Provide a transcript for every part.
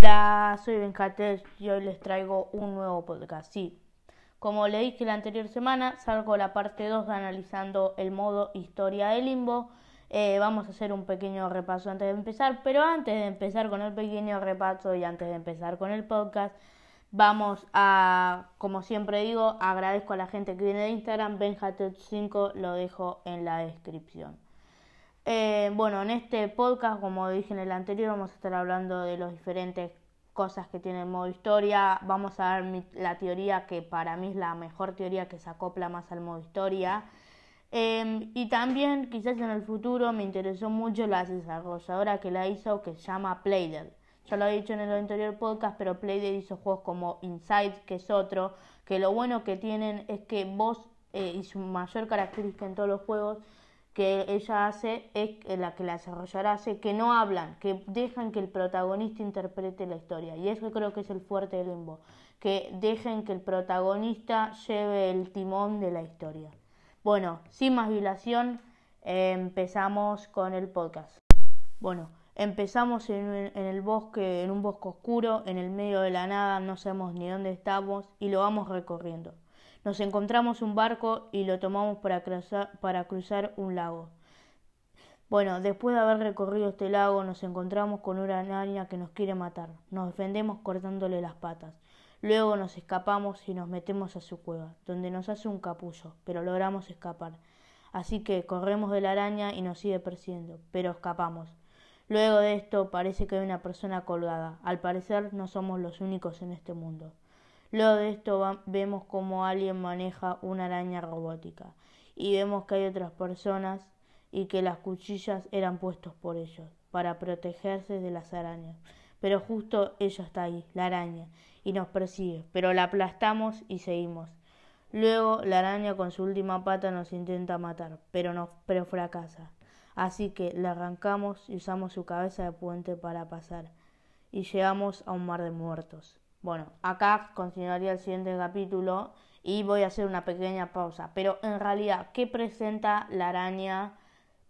Hola, soy Benjater y hoy les traigo un nuevo podcast. Sí, como le dije la anterior semana, salgo la parte 2 analizando el modo historia de Limbo. Eh, vamos a hacer un pequeño repaso antes de empezar, pero antes de empezar con el pequeño repaso y antes de empezar con el podcast, vamos a, como siempre digo, agradezco a la gente que viene de Instagram, Benjater5 lo dejo en la descripción. Eh, bueno, en este podcast, como dije en el anterior, vamos a estar hablando de las diferentes cosas que tiene el modo historia. Vamos a ver la teoría que para mí es la mejor teoría que se acopla más al modo historia. Em, y también, quizás en el futuro, me interesó mucho la desarrolladora que la hizo, que se llama Playdead. Ya lo he dicho en el anterior podcast, pero Playdead hizo juegos como Inside, que es otro, que lo bueno que tienen es que vos, eh, y su mayor característica en todos los juegos, que ella hace es la que la desarrollará hace que no hablan, que dejan que el protagonista interprete la historia y eso creo que es el fuerte del limbo, que dejen que el protagonista lleve el timón de la historia. Bueno, sin más dilación, empezamos con el podcast. Bueno, empezamos en, en el bosque, en un bosque oscuro, en el medio de la nada, no sabemos ni dónde estamos y lo vamos recorriendo. Nos encontramos un barco y lo tomamos para cruzar, un lago. Bueno, después de haber recorrido este lago nos encontramos con una araña que nos quiere matar. Nos defendemos cortándole las patas. Luego nos escapamos y nos metemos a su cueva, donde nos hace un capullo, pero logramos escapar. Así que corremos de la araña y nos sigue persiguiendo, pero escapamos. Luego de esto parece que hay una persona colgada. Al parecer no somos los únicos en este mundo. Luego de esto vemos como alguien maneja una araña robótica y vemos que hay otras personas y que las cuchillas eran puestos por ellos para protegerse de las arañas. Pero justo ella está ahí, la araña, y nos persigue, pero la aplastamos y seguimos. Luego la araña con su última pata nos intenta matar, pero no, pero fracasa. Así que le arrancamos y usamos su cabeza de puente para pasar. Y llegamos a un mar de muertos. Bueno, acá continuaría el siguiente capítulo y voy a hacer una pequeña pausa. Pero en realidad, ¿qué presenta la araña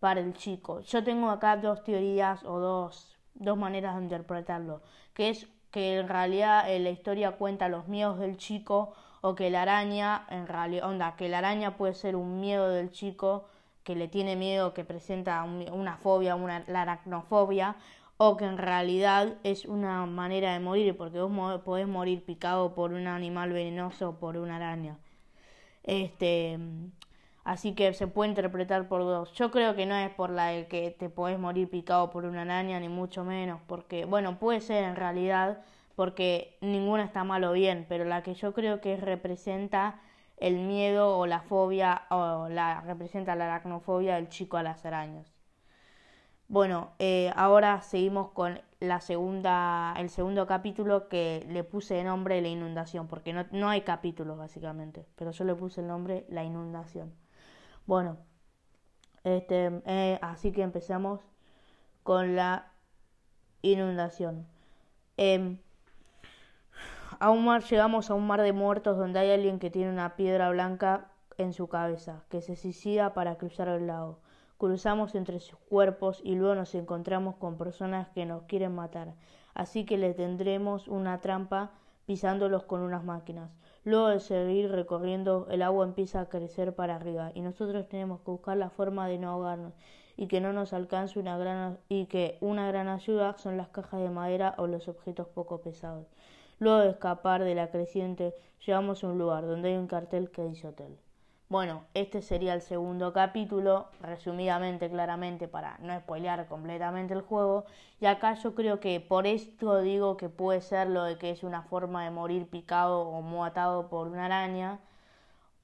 para el chico? Yo tengo acá dos teorías o dos, dos maneras de interpretarlo. Que es que en realidad en la historia cuenta los miedos del chico o que la araña, en realidad, onda, que la araña puede ser un miedo del chico que le tiene miedo, que presenta una fobia, una la aracnofobia, o que en realidad es una manera de morir, porque vos podés morir picado por un animal venenoso o por una araña. Este, así que se puede interpretar por dos. Yo creo que no es por la de que te podés morir picado por una araña, ni mucho menos, porque, bueno, puede ser en realidad, porque ninguna está mal o bien, pero la que yo creo que representa el miedo o la fobia, o la representa la aracnofobia del chico a las arañas. Bueno, eh, ahora seguimos con la segunda, el segundo capítulo que le puse de nombre La inundación, porque no, no hay capítulos básicamente, pero yo le puse el nombre La inundación. Bueno, este, eh, así que empezamos con la inundación. Eh, a un mar, llegamos a un mar de muertos donde hay alguien que tiene una piedra blanca en su cabeza, que se suicida para cruzar el lago. Cruzamos entre sus cuerpos y luego nos encontramos con personas que nos quieren matar. Así que le tendremos una trampa pisándolos con unas máquinas. Luego de seguir recorriendo, el agua empieza a crecer para arriba y nosotros tenemos que buscar la forma de no ahogarnos y que no nos alcance una gran y que una gran ayuda son las cajas de madera o los objetos poco pesados. Luego de escapar de la creciente, llegamos a un lugar donde hay un cartel que dice hotel. Bueno, este sería el segundo capítulo, resumidamente, claramente, para no spoilear completamente el juego. Y acá yo creo que por esto digo que puede ser lo de que es una forma de morir picado o matado por una araña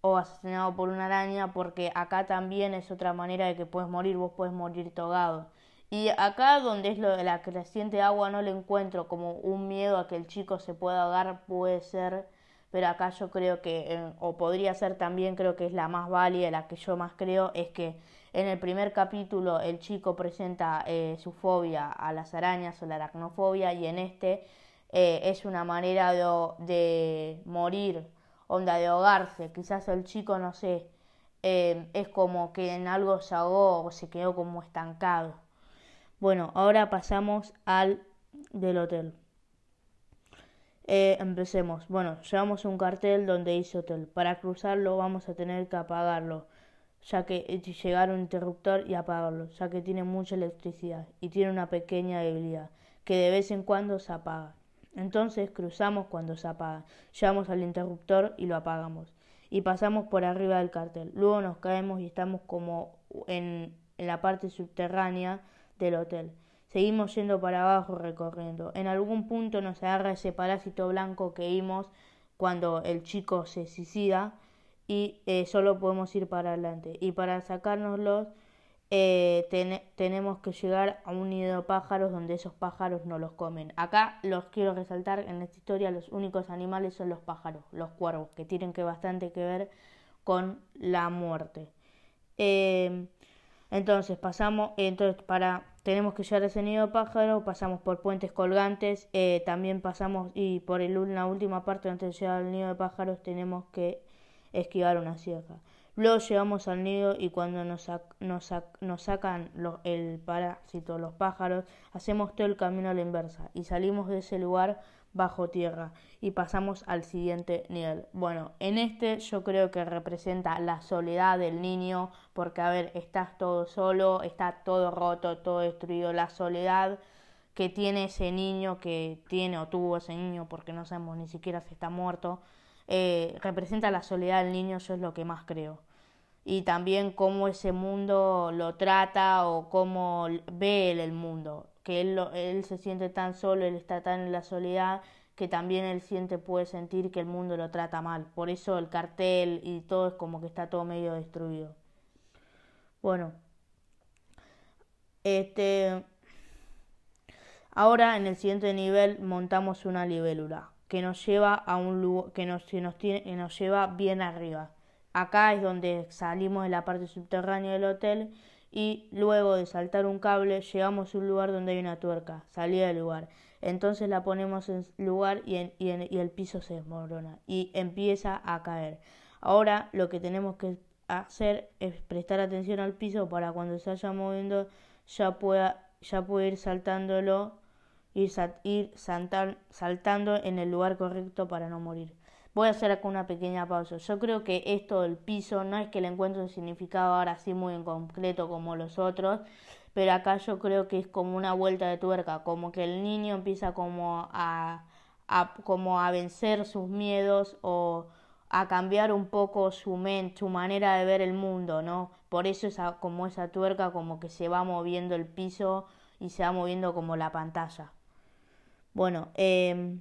o asesinado por una araña, porque acá también es otra manera de que puedes morir, vos puedes morir togado. Y acá donde es lo de la creciente agua no le encuentro como un miedo a que el chico se pueda ahogar, puede ser pero acá yo creo que, eh, o podría ser también, creo que es la más válida, la que yo más creo, es que en el primer capítulo el chico presenta eh, su fobia a las arañas o la aracnofobia y en este eh, es una manera de, de, morir, onda de ahogarse, quizás el chico, no sé, es como que en algo se ahogó o se quedó como estancado. Bueno, ahora pasamos al del hotel. Eh, empecemos. Bueno, llevamos un cartel donde dice hotel. Para cruzarlo vamos a tener que apagarlo, ya que eh, llegar un interruptor y apagarlo, ya que tiene mucha electricidad y tiene una pequeña debilidad, que de vez en cuando se apaga. Entonces cruzamos cuando se apaga, llevamos al interruptor y lo apagamos. Y pasamos por arriba del cartel. Luego nos caemos y estamos como en, en la parte subterránea del hotel. Seguimos yendo para abajo recorriendo. En algún punto nos agarra ese parásito blanco que vimos cuando el chico se suicida y eh, solo podemos ir para adelante. Y para sacárnoslos eh, tenemos que llegar a un nido de pájaros donde esos pájaros no los comen. Acá los quiero resaltar en esta historia los únicos animales son los pájaros, los cuervos, que tienen que bastante que ver con la muerte. Eh, entonces pasamos, entonces para tenemos que llegar ese nido de pájaro, pasamos por puentes colgantes, eh, también pasamos y por el, la última parte antes de llegar al nido de pájaros tenemos que esquivar una sierra. Luego llegamos al nido y cuando nos, nos, nos sacan el parásito, los pájaros, hacemos todo el camino a la inversa y salimos de ese lugar bajo tierra y pasamos al siguiente nivel. Bueno, en este yo creo que representa la soledad del niño porque a ver, estás todo solo, está todo roto, todo destruido, la soledad que tiene ese niño que tiene o tuvo ese niño porque no sabemos ni siquiera si está muerto, eh, representa la soledad del niño, yo es lo que más creo. Y también cómo ese mundo lo trata o cómo ve él el mundo que él, él se siente tan solo, él está tan en la soledad que también él siente, puede sentir que el mundo lo trata mal. Por eso el cartel y todo es como que está todo medio destruido. Bueno, este, ahora en el siguiente nivel montamos una libélula que nos lleva a un lugar que nos, que nos, tiene, que nos lleva bien arriba. Acá es donde salimos de la parte subterránea del hotel y luego de saltar un cable llegamos a un lugar donde hay una tuerca, salida del lugar. Entonces la ponemos en lugar y, y, y el piso se desmorona y empieza a caer. Ahora lo que tenemos que hacer es prestar atención al piso para cuando se vaya moviendo ya pueda ya puede ir saltándolo ir, ir saltando en el lugar correcto para no morir. Voy a hacer acá una pequeña pausa. Yo creo que esto del piso no es que le encuentre un significado ahora sí muy en concreto como los otros, pero acá yo creo que es como una vuelta de tuerca, como que el niño empieza como a, como a vencer sus miedos o a cambiar un poco su mente, su manera de ver el mundo, ¿no? Por eso esa, como esa tuerca como que se va moviendo el piso y se va moviendo como la pantalla. Bueno, eh,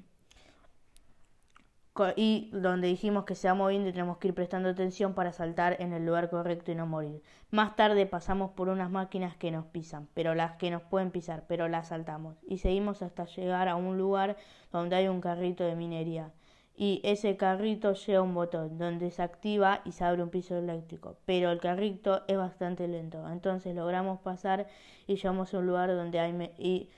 y donde dijimos que se va moviendo tenemos que ir prestando atención para saltar en el lugar correcto y no morir. Más tarde pasamos por unas máquinas que nos pisan, pero las que nos pueden pisar, pero las saltamos. Y seguimos hasta llegar a un lugar donde hay un carrito de minería. Y ese carrito lleva un botón donde se activa y se abre un piso eléctrico, pero el carrito es bastante lento, entonces logramos pasar y llegamos a un lugar donde hay y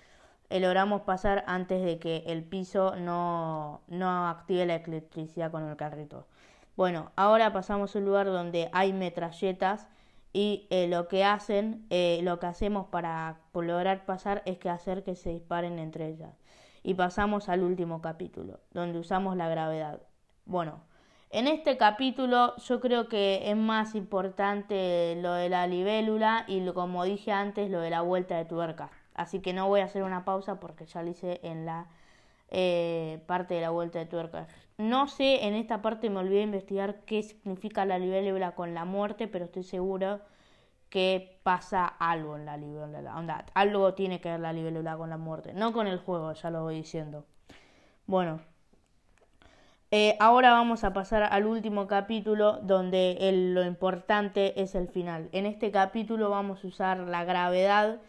logramos pasar antes de que el piso no, no active la electricidad con el carrito. Bueno, ahora pasamos a un lugar donde hay metralletas y eh, lo que hacen, eh, lo que hacemos para lograr pasar es que hacer que se disparen entre ellas. Y pasamos al último capítulo, donde usamos la gravedad. Bueno, en este capítulo yo creo que es más importante lo de la libélula y como dije antes, lo de la vuelta de tuerca. Así que no voy a hacer una pausa porque ya lo hice en la eh, parte de la vuelta de tuerca. No sé, en esta parte me olvidé investigar qué significa la libélula con la muerte, pero estoy seguro que pasa algo en la libélula. Onda, algo tiene que ver la libélula con la muerte. No con el juego, ya lo voy diciendo. Bueno, eh, ahora vamos a pasar al último capítulo donde lo importante es el final. En este capítulo vamos a usar la gravedad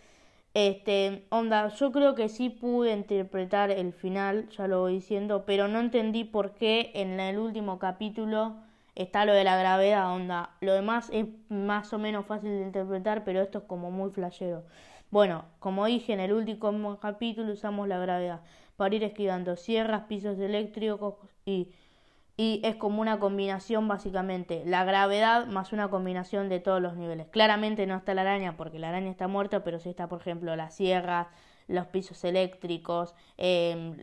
este, onda, yo creo que sí pude interpretar el final, ya lo voy diciendo, pero no entendí por qué en el último capítulo está lo de la gravedad, onda. Lo demás es más o menos fácil de interpretar, pero esto es como muy flashero. Bueno, como dije en el último capítulo usamos la gravedad para ir esquivando sierras, pisos eléctricos y y es como una combinación básicamente, la gravedad más una combinación de todos los niveles. Claramente no está la araña porque la araña está muerta, pero sí está, por ejemplo, las sierras, los pisos eléctricos, em,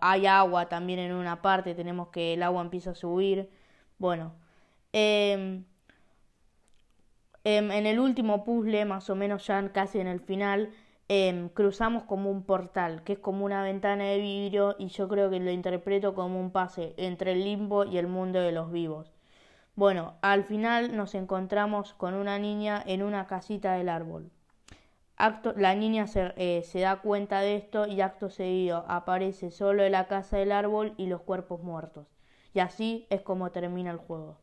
hay agua también en una parte, tenemos que el agua empieza a subir. Bueno, em, en el último puzzle, más o menos ya casi en el final, cruzamos como un portal, que es como una ventana de vidrio y yo creo que lo interpreto como un pase entre el limbo y el mundo de los vivos. Bueno, al final nos encontramos con una niña en una casita del árbol. Acto, la niña se, eh, se, da cuenta de esto y acto seguido aparece solo en la casa del árbol y los cuerpos muertos. Y así es como termina el juego.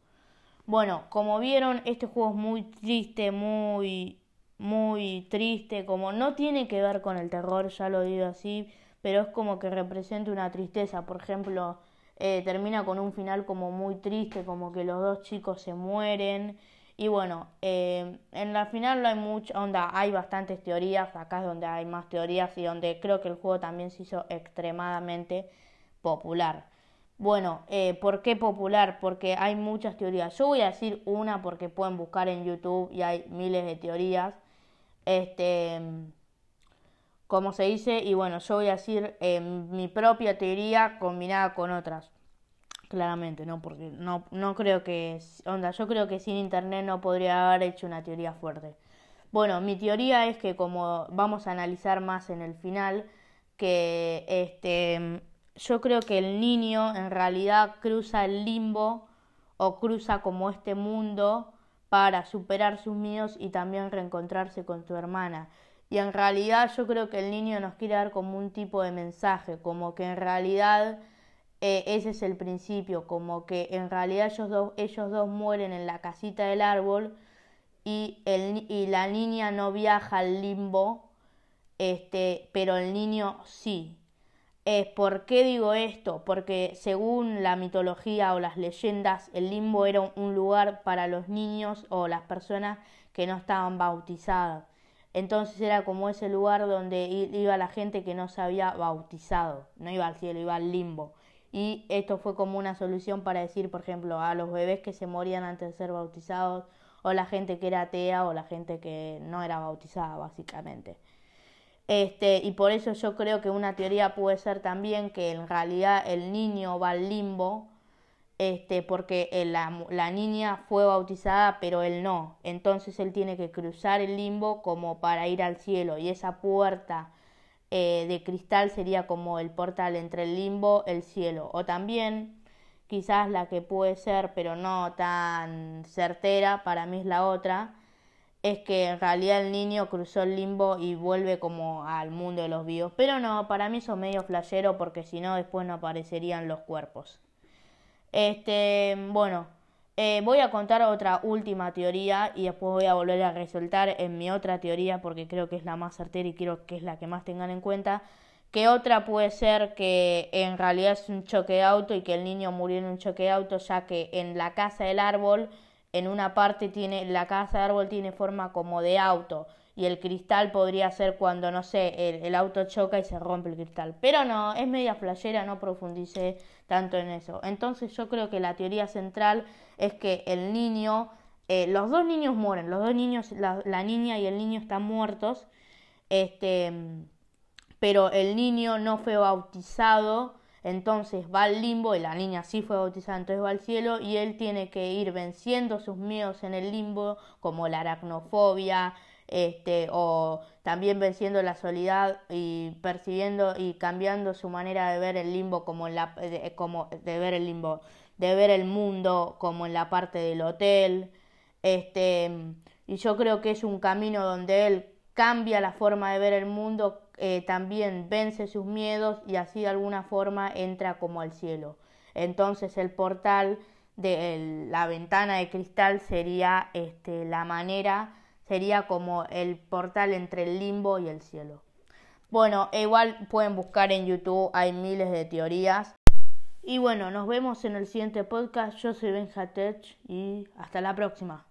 Bueno, como vieron, este juego es muy triste, muy, muy triste, como no tiene que ver con el terror, ya lo digo así, pero es como que representa una tristeza. Por ejemplo, eh, termina con un final como muy triste, como que los dos chicos se mueren. Y bueno, eh, en la final no hay mucha onda, hay bastantes teorías, acá es donde hay más teorías y donde creo que el juego también se hizo extremadamente popular. Bueno, eh, ¿por qué popular? Porque hay muchas teorías. Yo voy a decir una porque pueden buscar en YouTube y hay miles de teorías. Este, como se dice, y bueno, yo voy a decir eh, mi propia teoría combinada con otras. Claramente, ¿no? Porque no, no creo que, onda, yo creo que sin internet no podría haber hecho una teoría fuerte. Bueno, mi teoría es que como vamos a analizar más en el final, que este, yo creo que el niño en realidad cruza el limbo o cruza como este mundo para superar sus miedos y también reencontrarse con tu hermana. Y en realidad yo creo que el niño nos quiere dar como un tipo de mensaje, como que en realidad eh, ese es el principio, como que en realidad ellos dos, ellos dos mueren en la casita del árbol y, el, y la niña no viaja al limbo, este, pero el niño sí. ¿Por qué digo esto? Porque según la mitología o las leyendas, el limbo era un lugar para los niños o las personas que no estaban bautizadas. Entonces era como ese lugar donde iba la gente que no se había bautizado, no iba al cielo, iba al limbo. Y esto fue como una solución para decir, por ejemplo, a los bebés que se morían antes de ser bautizados, o la gente que era atea, o la gente que no era bautizada, básicamente. Este, y por eso yo creo que una teoría puede ser también que en realidad el niño va al limbo este, porque la, la, niña fue bautizada, pero él no. Entonces él tiene que cruzar el limbo como para ir al cielo. Y esa puerta eh, de cristal sería como el portal entre el limbo el cielo. O también, quizás la que puede ser, pero no tan certera, para mí es la otra, es que en realidad el niño cruzó el limbo y vuelve como al mundo de los vivos. Pero no, para mí son medio flashero porque si no después no aparecerían los cuerpos. Este, bueno, eh, voy a contar otra última teoría y después voy a volver a resaltar en mi otra teoría porque creo que es la más certera y creo que es la que más tengan en cuenta. Que otra puede ser que en realidad es un choque de auto y que el niño murió en un choque de auto ya que en la casa del árbol, en una parte tiene, la casa del árbol tiene forma como de auto y el cristal podría ser cuando, no sé, el, auto choca y se rompe el cristal. Pero no, es media flashera, no profundice tanto en eso. Entonces yo creo que la teoría central es que el niño, eh, los dos niños mueren, los dos niños, la, la, niña y el niño están muertos, este, pero el niño no fue bautizado, entonces va al limbo y la niña sí fue bautizada, entonces va al cielo y él tiene que ir venciendo sus miedos en el limbo, como la aracnofobia, este, o también venciendo la soledad y percibiendo y cambiando su manera de ver el limbo como, la, como de ver el limbo, de ver el mundo como en la parte del hotel, este, y yo creo que es un camino donde él cambia la forma de ver el mundo, eh, también vence sus miedos y así de alguna forma entra como al cielo. Entonces el portal de la ventana de cristal sería este, la manera sería como el portal entre el limbo y el cielo. Bueno, e igual pueden buscar en YouTube, hay miles de teorías. Y bueno, nos vemos en el siguiente podcast. Yo soy Benjatech y hasta la próxima.